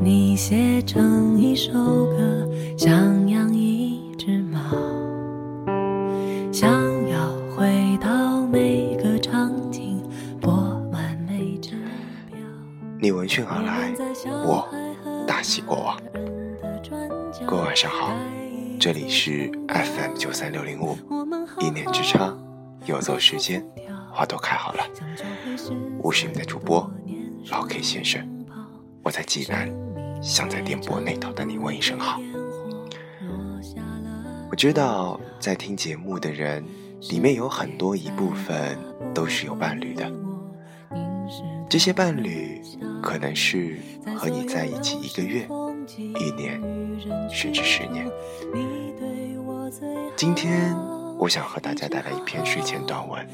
你写成一首歌，想养一只猫，想要回到每个场景，播满每只表。你闻讯而来，我大喜过望。各位晚上好，这里是 FM 九三六零五，一念之差，游走时间，花都开好了。我是你的主播老 K 先生，我在济南，想在电波那头的你问一声好。我知道在听节目的人里面有很多一部分都是有伴侣的，这些伴侣可能是和你在一起一个月、一年，甚至十年。今天我想和大家带来一篇睡前短文，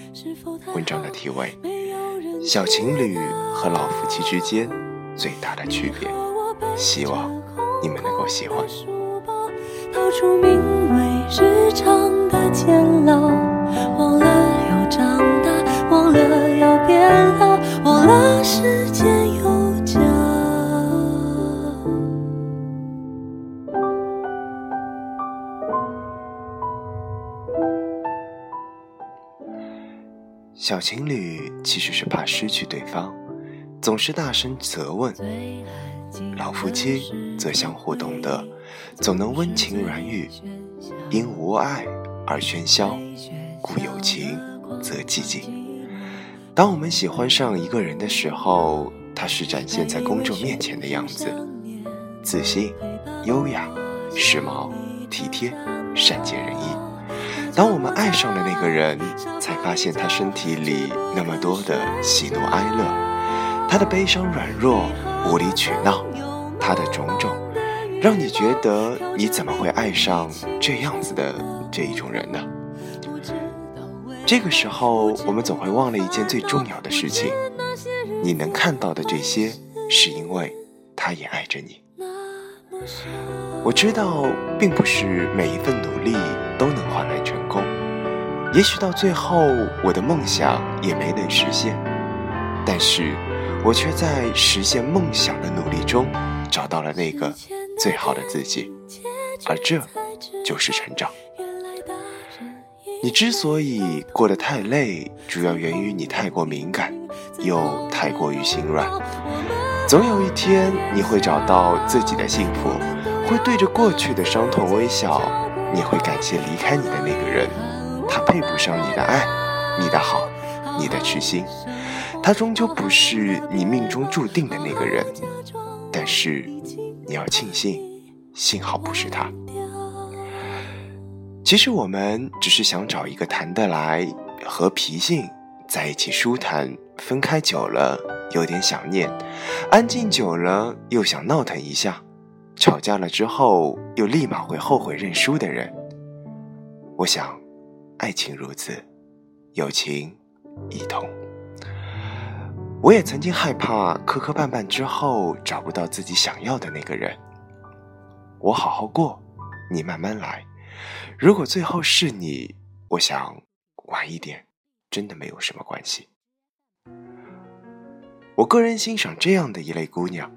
文章的题为。小情侣和老夫妻之间最大的区别，希望你们能够喜欢。掏出名为日常的监牢，忘了要长大，忘了要变老，忘了时间有脚。小情侣其实是怕失去对方，总是大声责问；老夫妻则相互懂得，总能温情软语。因无爱而喧嚣，故有情则寂静。当我们喜欢上一个人的时候，他是展现在公众面前的样子：自信、优雅、时髦、体贴、善解人意。当我们爱上了那个人，才发现他身体里那么多的喜怒哀乐，他的悲伤软弱、无理取闹，他的种种，让你觉得你怎么会爱上这样子的这一种人呢？这个时候，我们总会忘了一件最重要的事情：你能看到的这些，是因为他也爱着你。我知道，并不是每一份努力都能换来成功，也许到最后我的梦想也没能实现，但是我却在实现梦想的努力中找到了那个最好的自己，而这就是成长。你之所以过得太累，主要源于你太过敏感，又太过于心软。总有一天，你会找到自己的幸福，会对着过去的伤痛微笑。你会感谢离开你的那个人，他配不上你的爱，你的好，你的痴心。他终究不是你命中注定的那个人，但是你要庆幸，幸好不是他。其实我们只是想找一个谈得来、和脾性在一起舒坦，分开久了。有点想念，安静久了又想闹腾一下，吵架了之后又立马会后悔认输的人。我想，爱情如此，友情亦同。我也曾经害怕磕磕绊绊之后找不到自己想要的那个人。我好好过，你慢慢来。如果最后是你，我想晚一点，真的没有什么关系。我个人欣赏这样的一类姑娘，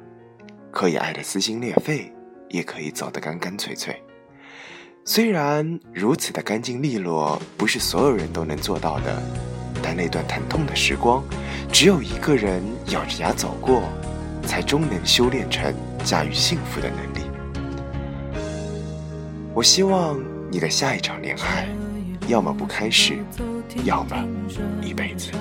可以爱得撕心裂肺，也可以走得干干脆脆。虽然如此的干净利落不是所有人都能做到的，但那段疼痛的时光，只有一个人咬着牙走过，才终能修炼成驾驭幸福的能力。我希望你的下一场恋爱，要么不开始，要么一辈子。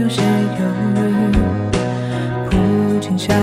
有些犹豫。父亲笑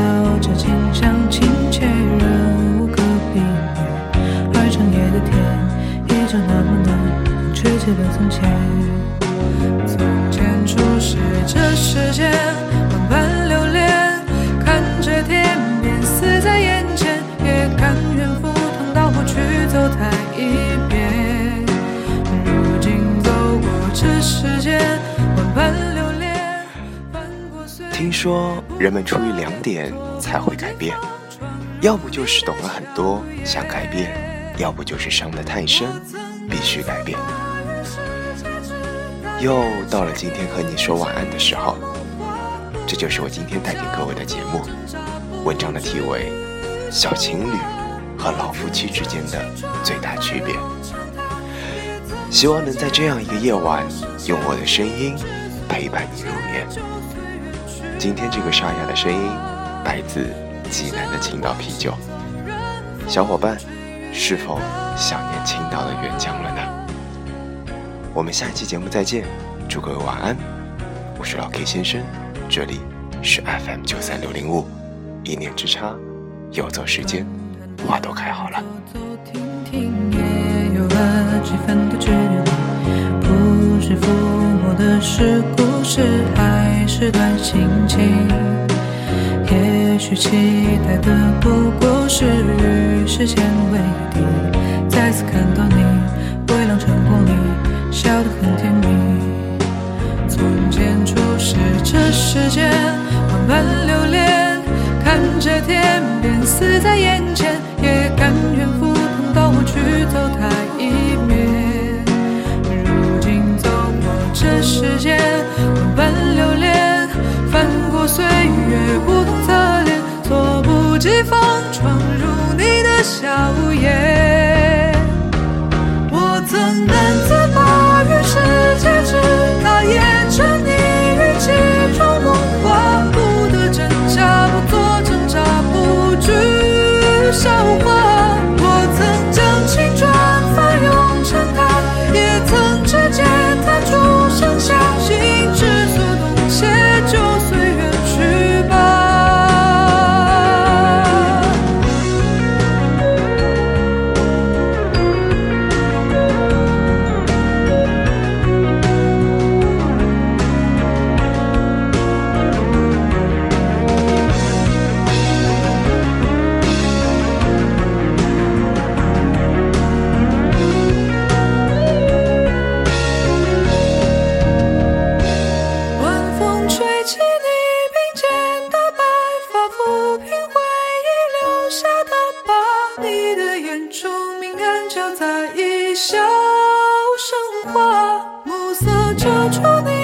听说人们出于两点才会改变，要不就是懂了很多想改变，要不就是伤得太深，必须改变。又到了今天和你说晚安的时候，这就是我今天带给各位的节目。文章的题为《小情侣和老夫妻之间的最大区别》。希望能在这样一个夜晚，用我的声音陪伴你入眠。今天这个沙哑的声音来自济南的青岛啤酒。小伙伴，是否想念青岛的原浆了呢？我们下期节目再见，祝各位晚安。我是老 K 先生，这里是 FM 九三六零五，一念之差，游走时间，花都开好了。不是抚的是故事，还是段心情？也许期待的不过是与时间为敌，再次看到你，微亮晨光里。笑得很甜蜜。从前初识这世间，万般留恋，看着天边死在眼前，交杂一笑生花，暮色遮住你。